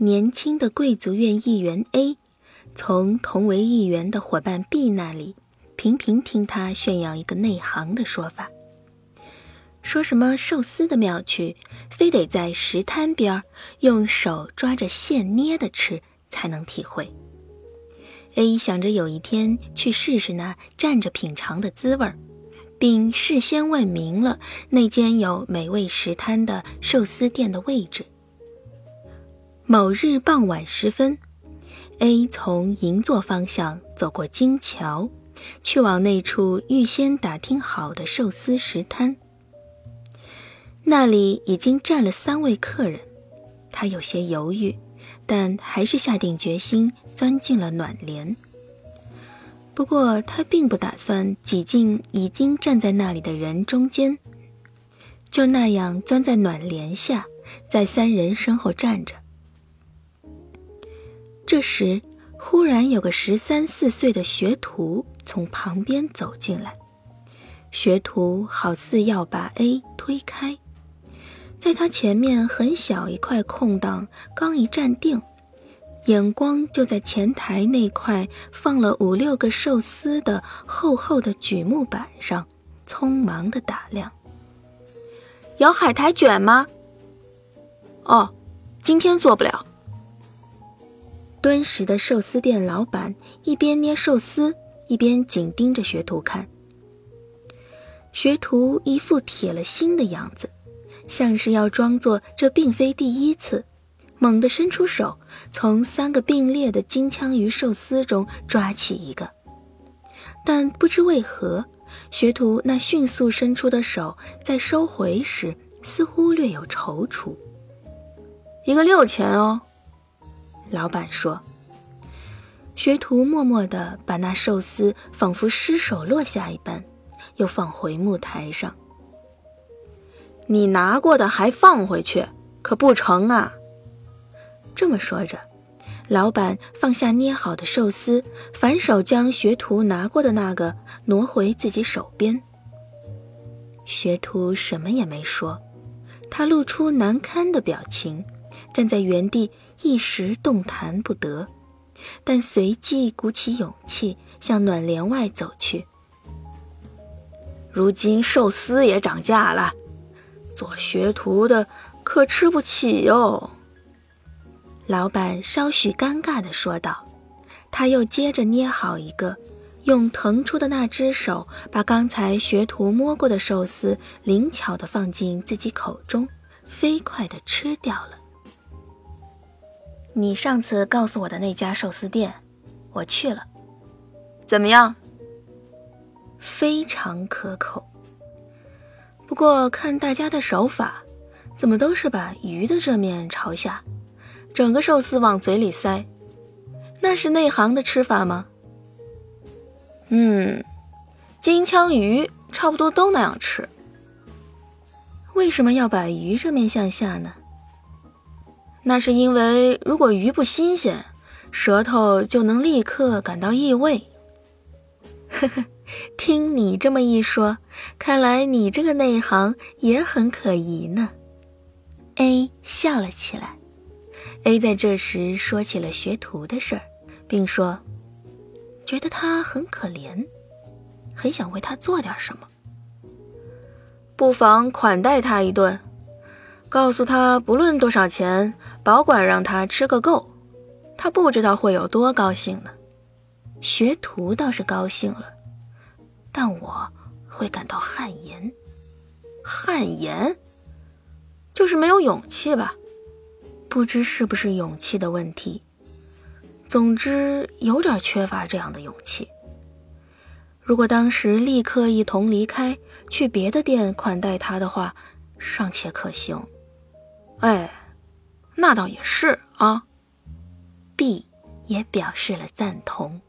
年轻的贵族院议员 A 从同为议员的伙伴 B 那里频频听他炫耀一个内行的说法，说什么寿司的妙趣，非得在石滩边用手抓着线捏的吃才能体会。A 想着有一天去试试那站着品尝的滋味儿，并事先问明了那间有美味食摊的寿司店的位置。某日傍晚时分，A 从银座方向走过金桥，去往那处预先打听好的寿司食摊。那里已经站了三位客人，他有些犹豫。但还是下定决心钻进了暖帘。不过他并不打算挤进已经站在那里的人中间，就那样钻在暖帘下，在三人身后站着。这时，忽然有个十三四岁的学徒从旁边走进来，学徒好似要把 A 推开。在他前面很小一块空档，刚一站定，眼光就在前台那块放了五六个寿司的厚厚的榉木板上，匆忙的打量。有海苔卷吗？哦，今天做不了。敦实的寿司店老板一边捏寿司，一边紧盯着学徒看。学徒一副铁了心的样子。像是要装作这并非第一次，猛地伸出手，从三个并列的金枪鱼寿司中抓起一个。但不知为何，学徒那迅速伸出的手在收回时，似乎略有踌躇。一个六钱哦，老板说。学徒默默地把那寿司仿佛失手落下一般，又放回木台上。你拿过的还放回去，可不成啊！这么说着，老板放下捏好的寿司，反手将学徒拿过的那个挪回自己手边。学徒什么也没说，他露出难堪的表情，站在原地一时动弹不得，但随即鼓起勇气向暖帘外走去。如今寿司也涨价了。做学徒的可吃不起哟。”老板稍许尴尬地说道。他又接着捏好一个，用腾出的那只手把刚才学徒摸过的寿司灵巧地放进自己口中，飞快地吃掉了。你上次告诉我的那家寿司店，我去了，怎么样？非常可口。不过看大家的手法，怎么都是把鱼的这面朝下，整个寿司往嘴里塞，那是内行的吃法吗？嗯，金枪鱼差不多都那样吃。为什么要把鱼这面向下呢？那是因为如果鱼不新鲜，舌头就能立刻感到异味。呵呵。听你这么一说，看来你这个内行也很可疑呢。A 笑了起来。A 在这时说起了学徒的事儿，并说，觉得他很可怜，很想为他做点什么。不妨款待他一顿，告诉他不论多少钱，保管让他吃个够。他不知道会有多高兴呢。学徒倒是高兴了。但我会感到汗颜，汗颜，就是没有勇气吧？不知是不是勇气的问题。总之，有点缺乏这样的勇气。如果当时立刻一同离开，去别的店款待他的话，尚且可行。哎，那倒也是啊。B 也表示了赞同。